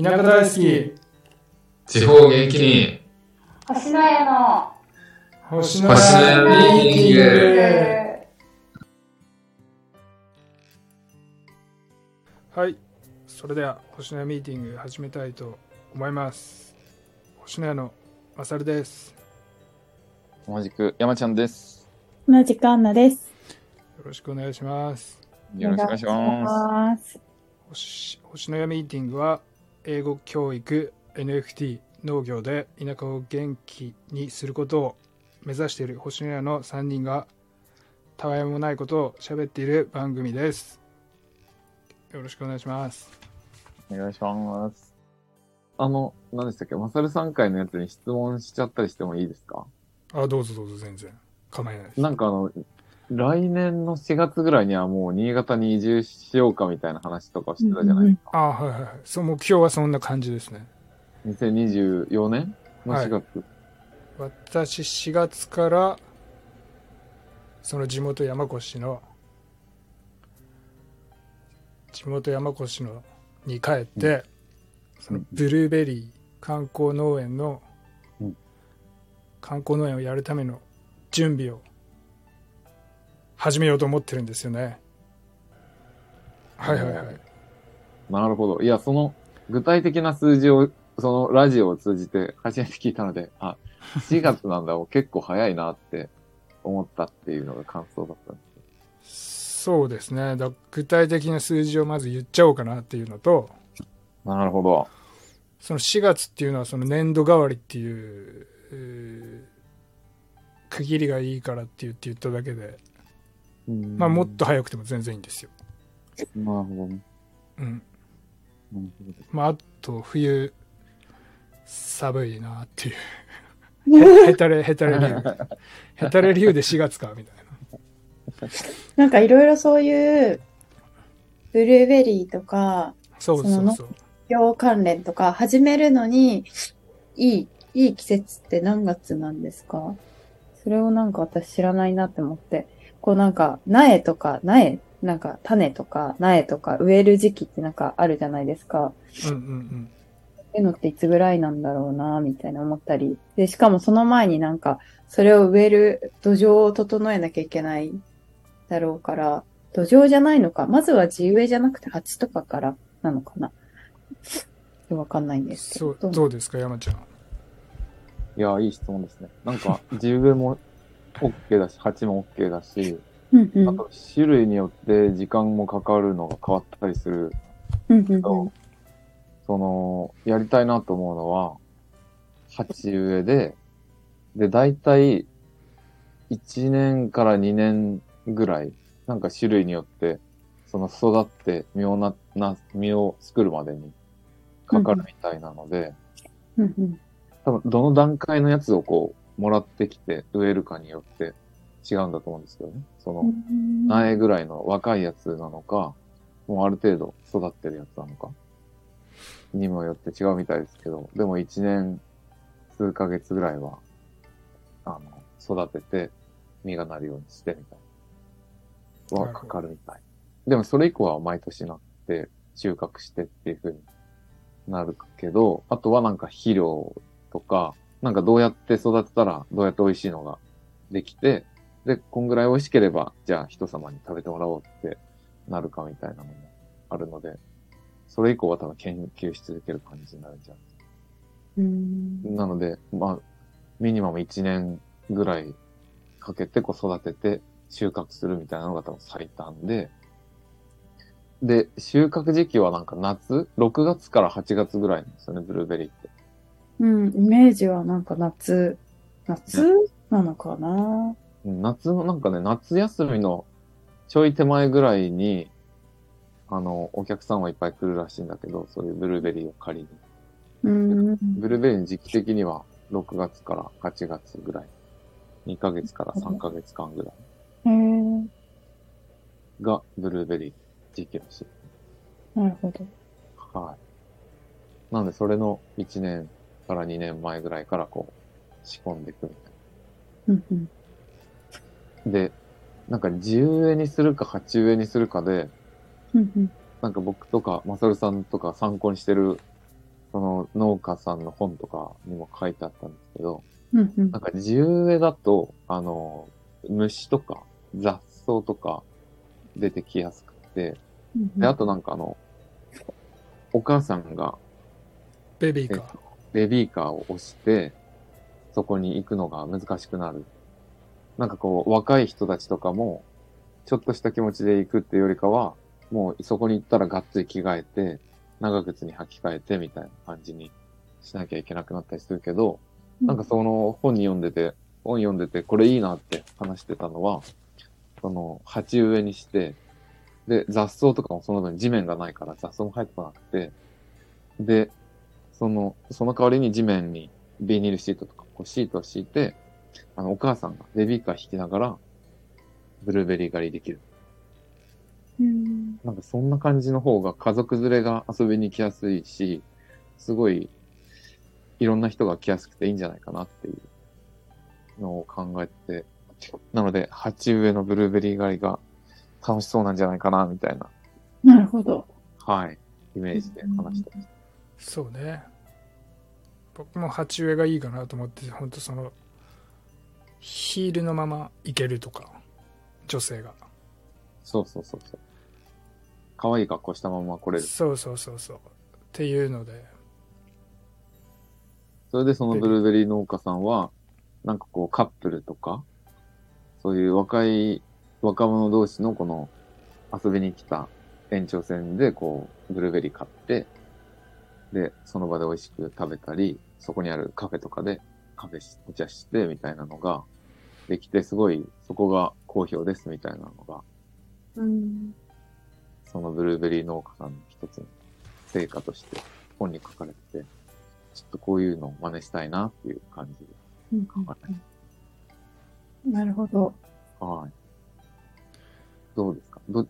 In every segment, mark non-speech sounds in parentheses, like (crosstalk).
田舎大好き。地方元気に。星の家の星の家ミーティングはい。それでは星の家ミーティング始めたいと思います。星の家のまさるです。同じく山ちゃんです。同じくアンナです。よろしくお願いします。よろしくお願いします。星星の家ミーティングは英語教育 NFT 農業で田舎を元気にすることを目指している星の家の3人がたわいもないことを喋っている番組です。よろしくお願いします。お願いします。あの、何でしたっけマサルさん会のやつに質問しちゃったりしてもいいですか？あどうぞどうぞ全然。構えないです。なんかあの、来年の4月ぐらいにはもう新潟に移住しようかみたいな話とかしてたじゃないですか。あはいはいはい。そう目標はそんな感じですね。2024年？の4月。私4月からその地元山越の地元山越のに帰って、そのブルーベリー観光農園の、うん。観光農園をやるための準備を始めようと思ってるんですよねはいはいはいなるほど。いや、その具体的な数字を、そのラジオを通じて初めて聞いたので、あ、4月なんだ、(laughs) 結構早いなって思ったっていうのが感想だったんですそうですねだ具体的な数字をまず言っちゃおうかなっていうのと。なるほど。その4月っていうのはその年度代わりっていうえー区切りがいいからって言って言っただけで、まあもっと早くても全然いいんですよ。なるほどね。うん。まああと冬寒いなっていう。(laughs) へへたれへたれ理由。へたれ理由 (laughs) で4月かみたいな。なんかいろいろそういう、ブルーベリーとか、そうそうそう。病関連とか始めるのに、いい、いい季節って何月なんですか？それをなんか私知らないなって思って。こうなんか、苗とか、苗、なんか種とか苗とか植える時期ってなんかあるじゃないですか。うんうんうん。そういうのっていつぐらいなんだろうな、みたいな思ったり。で、しかもその前になんか、それを植える土壌を整えなきゃいけないだろうから、土壌じゃないのか。まずは地植えじゃなくて鉢とかからなのかな。わかんないんですけそど。う、どうですか山ちゃん。いや、いい質問ですね。なんか、地植えも OK だし、鉢も OK だし、うんうん。あと種類によって時間もかかるのが変わったりするうんうんけど、その、やりたいなと思うのは、鉢植えで、で、だいたい1年から2年ぐらい、なんか種類によって、その育って実をな、な、実を作るまでにかかるみたいなので、うんうん。多分どの段階のやつをこう、もらってきて植えるかによって違うんだと思うんですけどね。その、苗ぐらいの若いやつなのか、もうある程度育ってるやつなのか、にもよって違うみたいですけど、でも一年数ヶ月ぐらいは、あの、育てて実がなるようにしてみたいな。はかかるみたい。でもそれ以降は毎年なって収穫してっていう風になるけど、あとはなんか肥料とか、なんかどうやって育てたらどうやって美味しいのができて、で、こんぐらい美味しければ、じゃあ人様に食べてもらおうってなるかみたいなのもあるので、それ以降は多分研究し続ける感じになるんじゃうんん。なので、まあ、ミニマム1年ぐらいかけてこう育てて収穫するみたいなのが多分最短で、で、収穫時期はなんか夏 ?6 月から8月ぐらいなんですよね、ブルーベリーって。うん、イメージはなんか夏、夏なのかな？うん夏の、なんかね、夏休みのちょい手前ぐらいに、あの、お客さんはいっぱい来るらしいんだけど、そういうブルーベリーを借りに。うん。ブルーベリーの時期的には6月から8月ぐらい。2ヶ月から3ヶ月間ぐらいへえ、がブルーベリー時期らしい。なるほど。はい。なんで、それの1年から2年前ぐらいからこう、仕込んでいくみたいうんうん。な。で、なんか、地植えにするか鉢植えにするかで、うんうん。なんか僕とか、マサルさんとか参考にしてるその農家さんの本とかにも書いてあったんですけど、うんうんなんか地植えだと、あの、虫とか雑草とか出てきやすくて、で、あとなんかあの、お母さんがベビーカー。ベビーカーを押して、そこに行くのが難しくなる。なんかこう、若い人たちとかも、ちょっとした気持ちで行くっていうよりかは、もうそこに行ったらがっつり着替えて、長靴に履き替えてみたいな感じにしなきゃいけなくなったりするけど、なんかその本に読んでて、本読んでて、これいいなって話してたのは、その、鉢植えにして、で、雑草とかもその分地面がないから雑草も入ってこなくて、で、その、その代わりに地面にビニールシートとか、こうシートを敷いて、あの、お母さんがベビーカー引きながら、ブルーベリー狩りできる。うんなんかそんな感じの方が家族連れが遊びに来やすいし、すごい、いろんな人が来やすくていいんじゃないかなっていうのを考えて、なので、鉢植えのブルーベリー狩りが楽しそうなんじゃないかな、みたいな、なるほど。はい、イメージで話してます。そうね。僕も鉢植えがいいかなと思って、本当その、ヒールのままいけるとか、女性が。そうそうそうそう。可愛い格好したまま来れる。そうそうそうそう。っていうので、それでそのブルーベリー農家さんは、なんかこうカップルとか、そういう若い若者同士のこの遊びに来た延長線でこうブルーベリー買って、で、その場で美味しく食べたり、そこにあるカフェとかでカフェし、お茶してみたいなのができて、すごいそこが好評ですみたいなのが、うんそのブルーベリー農家さんの一つの成果として本に書かれてて、ちょっとこういうのを真似したいなっていう感じでうん考えなるほど。はい。どうですか？ど、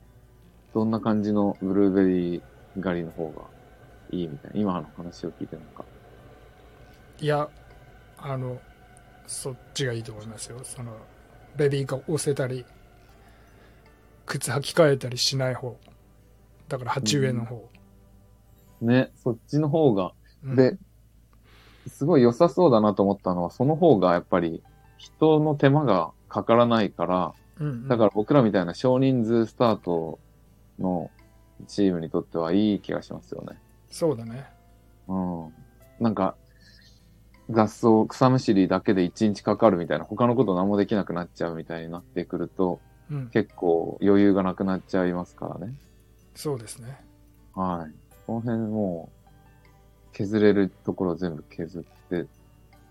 どんな感じのブルーベリー狩りの方がいいみたいな。今の話を聞いてなんか。いや、あの、そっちがいいと思いますよ。その、ベビーカー押せたり、靴履き替えたりしない方。だから鉢植えの方。ね、そっちの方が、うんで、すごい良さそうだなと思ったのは、その方がやっぱり人の手間がかからないから、うんうんだから僕らみたいな少人数スタートのチームにとってはいい気がしますよね。そうだね。うん。なんか、雑草、草むしりだけで一日かかるみたいな、他のこと何もできなくなっちゃうみたいになってくると、うん。結構余裕がなくなっちゃいますからね。そうですね。はい。この辺もう、削れるところを全部削って、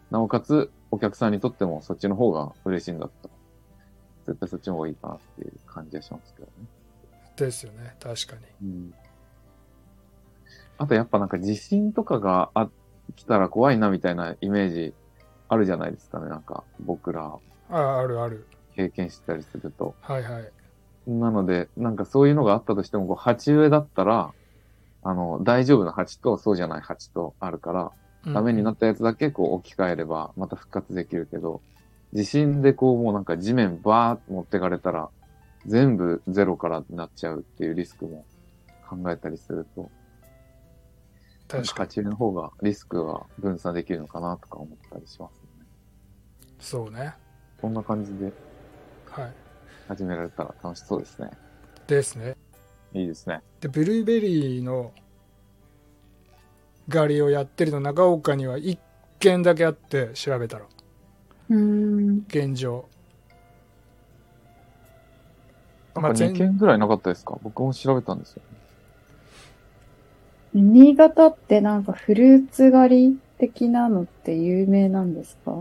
なおかつ、お客さんにとってもそっちの方が嬉しいんだったら、絶対そっちの方がいいかなっていう感じはしますけどね。ですよね。確かに。うん。あとやっぱなんか地震とかがあ来たら怖いなみたいなイメージあるじゃないですかね。なんか僕らあ、あるある。経験してたりすると。はいはい。なので、なんかそういうのがあったとしても、こう鉢植えだったら、あの、大丈夫な鉢とそうじゃない鉢とあるから、うんダメになったやつだけこう置き換えれば、また復活できるけど、地震でこうもうなんか地面バーって持ってかれたら、全部ゼロからになっちゃうっていうリスクも考えたりすると、確かに。鉢植えの方がリスクが分散できるのかなとか思ったりしますね。そうね。こんな感じではい。始められたら楽しそうですね。ですね。いいですね。で、ブルーベリーの狩りをやってるの長岡には1軒だけあって調べたら、うん。現状。なんか全2件ぐらいなかったですか？僕も調べたんですよ。新潟ってなんかフルーツ狩り的なのって有名なんですか？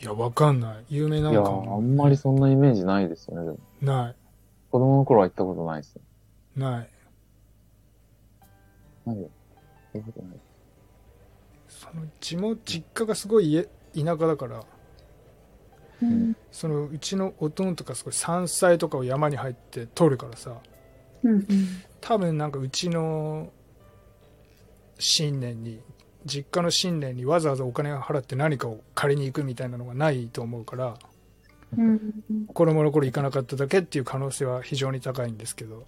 いや、わかんない。有名ないやのかー、あんまりそんなイメージないですよね。でもな子供の頃は行ったことないですよ。い。ない。ないよ。そういうことない。その地元、実家がすごい家田舎だから、うん。そのうちの弟とかすごい山菜とかを山に入って取るからさ、うん。多分なんかうちの新年に実家の新年にわざわざお金を払って何かを借りに行くみたいなのがないと思うからうん。子供の頃行かなかっただけっていう可能性は非常に高いんですけど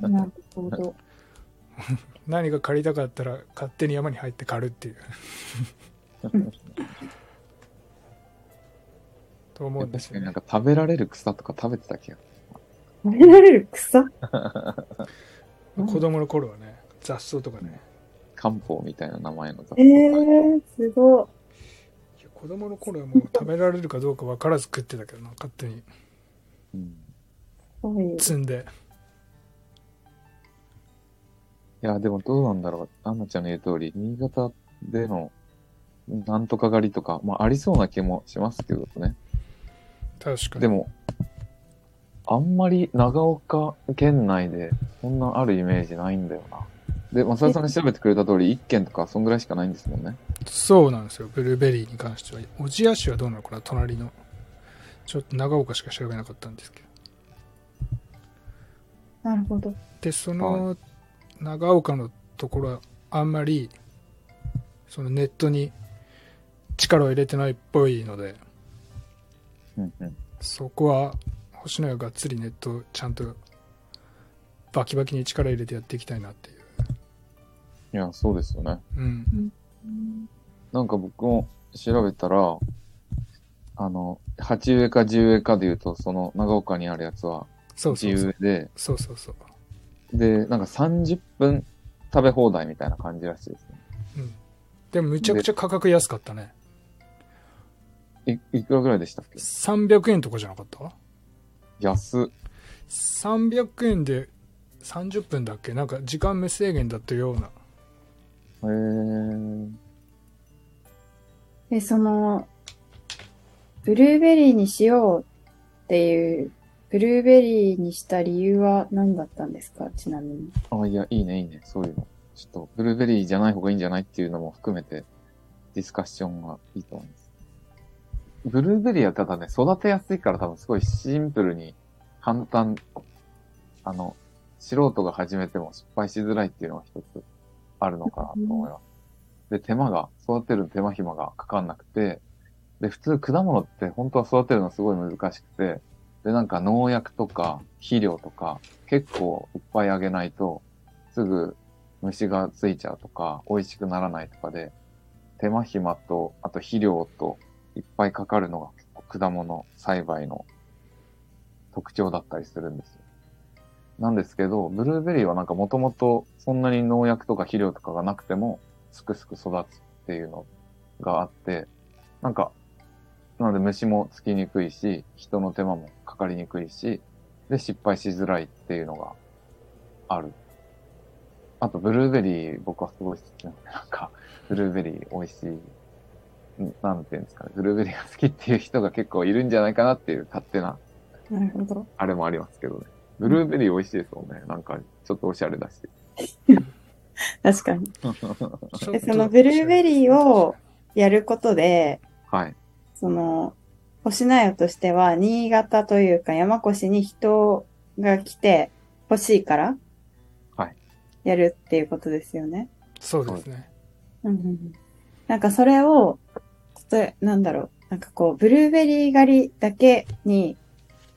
なるほど。何か借りたかったら勝手に山に入って狩るっていう (laughs) と思うんですよね確かになんか食べられる草とか食べてた気が。食べられる草 (laughs) 子供の頃はね雑草とかね。漢方みたいな名前の雑えー、すごい。や子供の頃はもう食べられるかどうか分からず食ってたけどな勝手に。うん。積んで。いや、でもどうなんだろう。アンナちゃんの言う通り、新潟でのなんとか狩りとか、まあありそうな気もしますけどね。確かに。でも、あんまり長岡県内でそんなあるイメージないんだよな。で、マサイさんが調べてくれた通り、1軒とかそんぐらいしかないんですもんね。そうなんですよブルーベリーに関しては小千谷市はどうなの？かな隣のちょっと長岡しか調べなかったんですけどなるほど。でその長岡のところはあんまりそのネットに力を入れてないっぽいのでうんうん。そこは星野屋がっつりネットをちゃんとバキバキに力入れてやっていきたいなっていう。いや、そうですよね。うん。なんか僕も調べたら、あの、鉢植えか地植えかで言うと、その長岡にあるやつは地そうそうそう。植えで、そうそうそう。で、なんか30分食べ放題みたいな感じらしいですね。でもむちゃくちゃ価格安かったね。い、いくらぐらいでしたっけ？300円とかじゃなかった？安っ。300円で30分だっけ？なんか時間無制限だったようなへー。で、その、ブルーベリーにしようっていう、ブルーベリーにした理由は何だったんですか？ちなみに。あ、いや、いいね、いいね。そういうの。ちょっと、ブルーベリーじゃない方がいいんじゃないっていうのも含めて、ディスカッションがいいと思います。ブルーベリーはただね、育てやすいから多分すごいシンプルに簡単、あの、素人が始めても失敗しづらいっていうのが一つあるのかなと思います。で、手間が、育てる手間暇がかかんなくて、で、普通果物って本当は育てるのすごい難しくて、で、なんか農薬とか肥料とか結構いっぱいあげないと、すぐ虫がついちゃうとか、美味しくならないとかで、手間暇と、あと肥料といっぱいかかるのが結構果物栽培の特徴だったりするんですよ。なんですけど、ブルーベリーはなんかもともとそんなに農薬とか肥料とかがなくても、すくすく育つっていうのがあって、なんか、なので虫もつきにくいし、人の手間もかかりにくいし、で、失敗しづらいっていうのがある。あと、ブルーベリー、僕はすごい好きなんで、なんか、ブルーベリー美味しい。んなんていうんですかね。ブルーベリーが好きっていう人が結構いるんじゃないかなっていう勝手な、なるほど。あれもありますけどね。ブルーベリー美味しいですもんね。なんか、ちょっとおしゃれだし。(laughs) 確かに。(laughs) でそのブルーベリーをやることで、はい。その、星名屋としては、新潟というか山越に人が来て欲しいから、はい。やるっていうことですよね。そうですねうんなんかそれを、とえなんだろう、なんかこう、ブルーベリー狩りだけに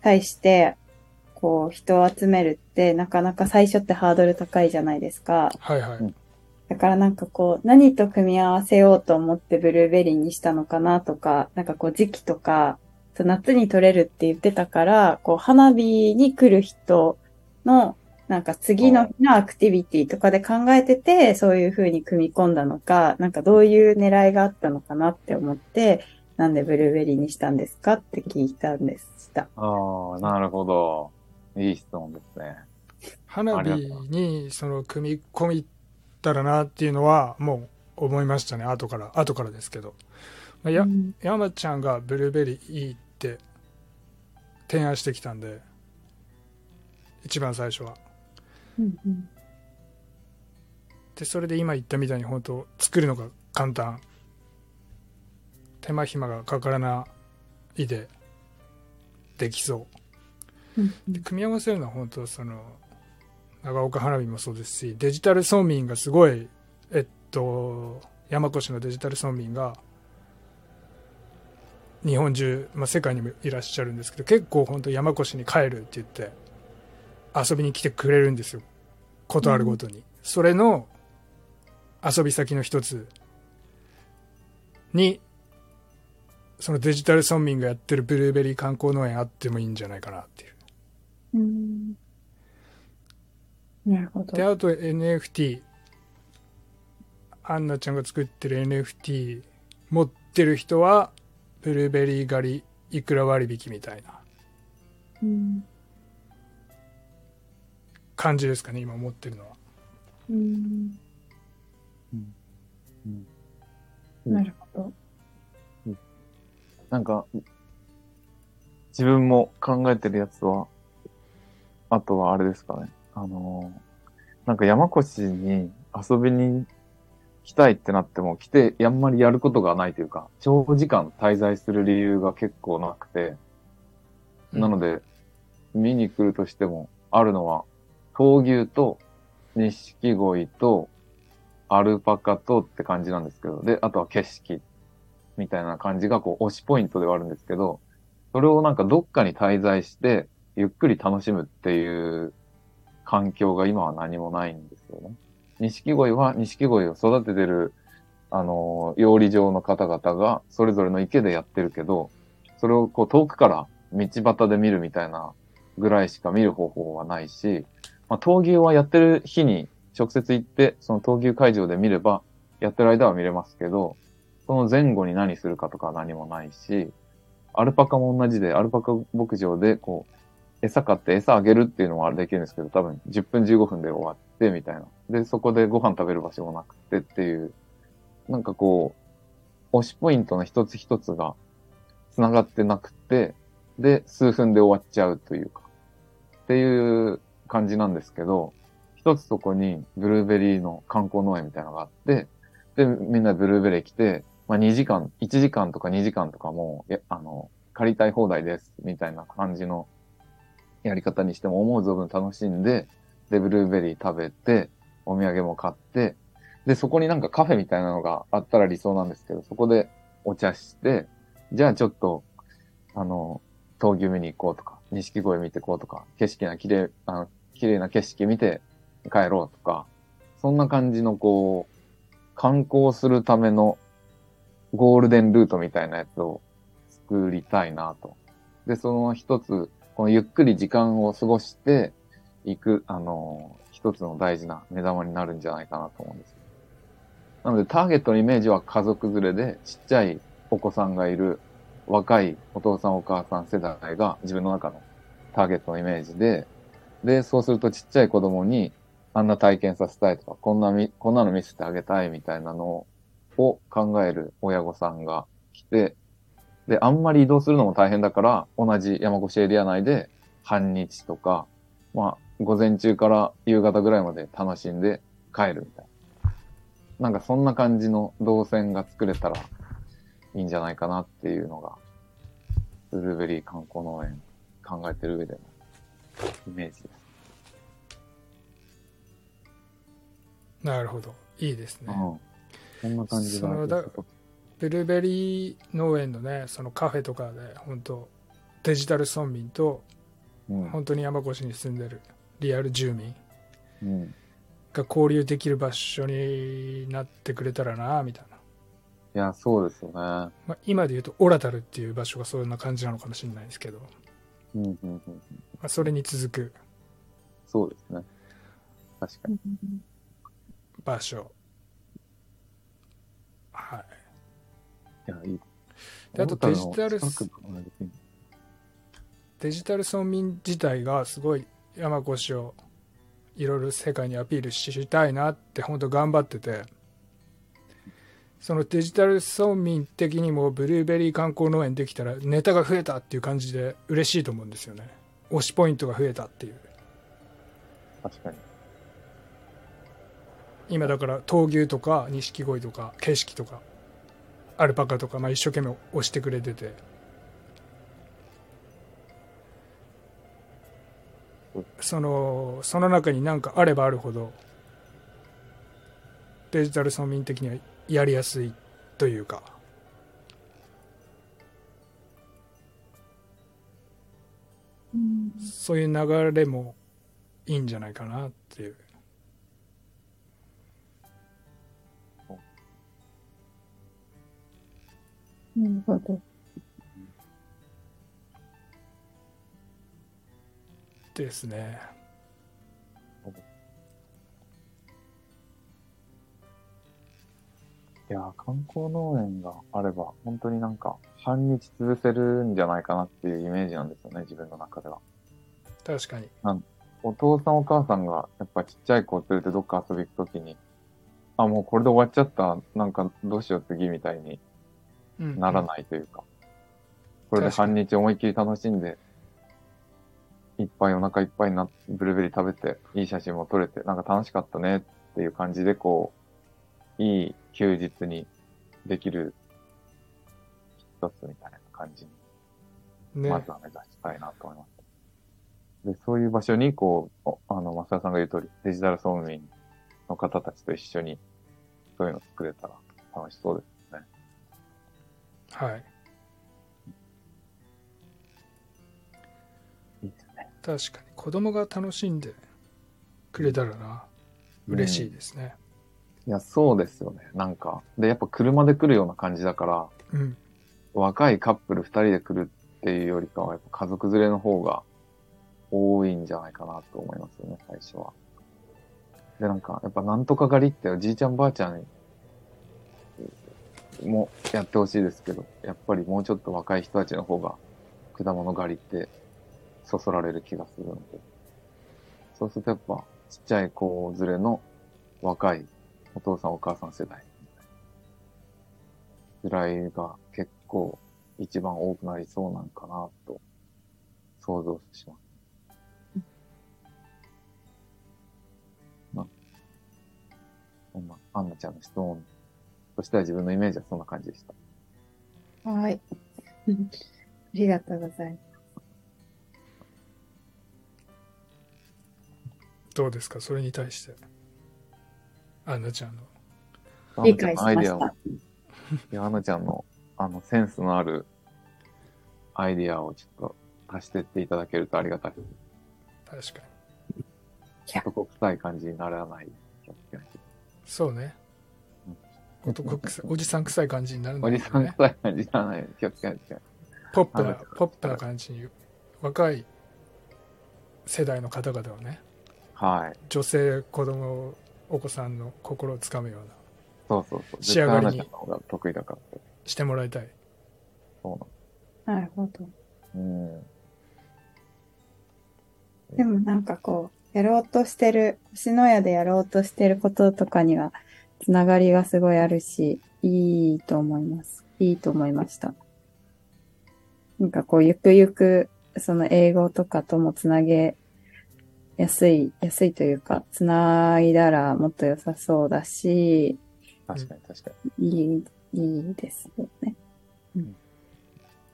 対して、こう、人を集めるって、なかなか最初ってハードル高いじゃないですか。はいはい、うんだからなんかこう、何と組み合わせようと思ってブルーベリーにしたのかなとか、なんかこう時期とか、夏に取れるって言ってたから、こう花火に来る人の、なんか次の日のアクティビティとかで考えてて、そういう風に組み込んだのか、なんかどういう狙いがあったのかなって思って、なんでブルーベリーにしたんですかって聞いたんでした。ああ、なるほど。いい質問ですね。花火にその組み込みたらなっていうのはもう思いましたね後から後からですけど、まあ、やうん山ちゃんがブルーベリーいいって提案してきたんで一番最初はうんうん。でそれで今言ったみたいに本当作るのが簡単。手間暇がかからないでできそう。うんで組み合わせるのは本当その長岡花火もそうですしデジタル村民がすごいえっと山越のデジタル村民が日本中、まあ、世界にもいらっしゃるんですけど結構本当山越に帰るって言って遊びに来てくれるんですよことあるごとに、それの遊び先の一つにそのデジタル村民がやってるブルーベリー観光農園あってもいいんじゃないかなっていう。うん。なるほど。で、あと NFT。アンナちゃんが作ってる NFT 持ってる人は、ブルーベリー狩りいくら割引みたいなうん。感じですかね、今持ってるのは。うん。うんなるほど。なんか、自分も考えてるやつは、あとはあれですかね。あのーなんか山越に遊びに来たいってなっても来て、あんまりやることがないというか、長時間滞在する理由が結構なくて、なので、見に来るとしても、あるのは、闘牛と、錦鯉と、アルパカとって感じなんですけど、で、あとは景色みたいな感じが、こう、推しポイントではあるんですけど、それをなんかどっかに滞在して、ゆっくり楽しむっていう環境が今は何もないんですよね。錦鯉は錦鯉を育ててる、あの、養鯉場の方々がそれぞれの池でやってるけど、それをこう遠くから道端で見るみたいなぐらいしか見る方法はないし、まあ、闘牛はやってる日に直接行って、その闘牛会場で見れば、やってる間は見れますけど、その前後に何するかとか何もないし、アルパカも同じで、アルパカ牧場でこう、餌買って餌あげるっていうのはできるんですけど、多分10分15分で終わってみたいな。で、そこでご飯食べる場所もなくてっていう、なんかこう、推しポイントの一つ一つが繋がってなくて、で、数分で終わっちゃうというか、っていう感じなんですけど、一つそこにブルーベリーの観光農園みたいなのがあって、で、みんなブルーベリー来て、まあ2時間、1時間とか2時間とかも、あの、借りたい放題です、みたいな感じのやり方にしても思う存分楽しんで、で、ブルーベリー食べて、お土産も買って、で、そこになんかカフェみたいなのがあったら理想なんですけど、そこでお茶して、じゃあちょっと、あの、闘牛見に行こうとか、錦鯉見てこうとか、景色な綺麗、あの、綺麗な景色見て帰ろうとか、そんな感じのこう、観光するためのゴールデンルートみたいなやつを作りたいなと。で、その一つ、このゆっくり時間を過ごしていく、あの、一つの大事な目玉になるんじゃないかなと思うんです。なので、ターゲットのイメージは家族連れで、ちっちゃいお子さんがいる、若いお父さんお母さん世代が自分の中のターゲットのイメージで、で、そうするとちっちゃい子供に、あんな体験させたいとか、こんなみ、こんなの見せてあげたいみたいなのを考える親御さんが来て、で、あんまり移動するのも大変だから、同じ山越エリア内で半日とか、まあ、午前中から夕方ぐらいまで楽しんで帰るみたいな。なんかそんな感じの動線が作れたらいいんじゃないかなっていうのが、ブルーベリー観光農園考えてる上でのイメージです。なるほど。いいですね。うん。そんな感じがそのだブルーベリー農園のね、そのカフェとかで、本当デジタル村民と、うん。本当に山越しに住んでるリアル住民うん。が交流できる場所になってくれたらな、みたいな。いや、そうですよね。まあ、今で言うと、オラタルっていう場所がそんな感じなのかもしれないですけど、まうん、うん、うん。あ、それに続くそうですね。確かに。場所。はい。いや、いい。であとデジタルデジタル村民自体がすごい山越をいろいろ世界にアピールしたいなって本当頑張っててそのデジタル村民的にもブルーベリー観光農園できたらネタが増えたっていう感じで嬉しいと思うんですよね。推しポイントが増えたっていう。確かに。今だから闘牛とか錦鯉とか景色とかアルパカとか、まあ、一生懸命推してくれてて。そのその中に何かあればあるほどデジタル村民的にはやりやすいというか。そういう流れもいいんじゃないかなっていう。なるほど。ですね。いやー、観光農園があれば、本当になんか、半日潰せるんじゃないかなっていうイメージなんですよね、自分の中では。確かに。お父さんお母さんが、やっぱちっちゃい子を連れてどっか遊び行くときに、あ、もうこれで終わっちゃった、なんかどうしよう次みたいにうんならないというか、これで半日思いっきり楽しんで、いっぱいお腹いっぱいになって、ブルーベリー食べて、いい写真も撮れて、なんか楽しかったねっていう感じで、こう、いい休日にできる一つみたいな感じに、ね。まずは目指したいなと思います。で、そういう場所に、こう、おあの、増田さんが言う通り、デジタル総務員の方たちと一緒に、そういうの作れたら楽しそうですね。はい。いいですね。確かに。子供が楽しんでくれたらな、嬉しいですね。いや、そうですよね。なんか、で、やっぱ車で来るような感じだから、うん。若いカップル二人で来るっていうよりかは、やっぱ家族連れの方が多いんじゃないかなと思いますよね、最初は。で、なんか、やっぱなんとか狩りっておじいちゃんばあちゃんもやってほしいですけど、やっぱりもうちょっと若い人たちの方が果物狩りってそそられる気がするので。そうするとやっぱちっちゃい子連れの若いお父さんお母さん世代ぐらいが結構一番多くなりそうなんかなと想像します。な、そんな、アンナちゃんの質問としては自分のイメージはそんな感じでした。はい。(laughs) ありがとうございます。どうですか？それに対して。アンナちゃんの。理解しまアンナちゃんのアイデアをした。いや、アンナちゃんの、あの、センスのあるアイディアをちょっと足してっていただけるとありがたいです。確かに。男臭い感じにならない。そうね。男臭いおじさん臭い感じになるんだおけどね。じさん臭い感じにならない気をつけない。ポップなあ、ポップな感じに、若い世代の方々をね、はい。女性、子供、お子さんの心をつかむような、そうそうそう。仕上がりに得意だから。してもらいたい。そうななるほど。の。うん。でもなんかこう、やろうとしてる、星のやでやろうとしてることとかには、つながりがすごいあるし、いいと思います。いいと思いました。なんかこう、ゆくゆく、その英語とかともつなげやすい、安いというか、つないだらもっと良さそうだし、確かに確かに。いい、いいですよね。うん。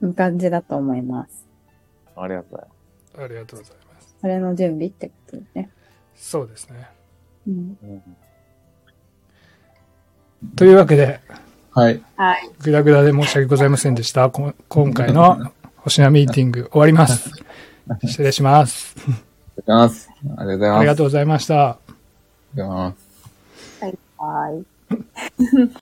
いい感じだと思います。ありがとうございます。ありがとうございます。それの準備ってことですね。そうですね。うん。うんというわけで、はい。はい。ぐだぐだで申し訳ございませんでした。こ今回の星名ミーティング終わります。(laughs) 失礼します。ありがとうございます。ありがとうございます。ありがとうございました。ありがとうございます。はい。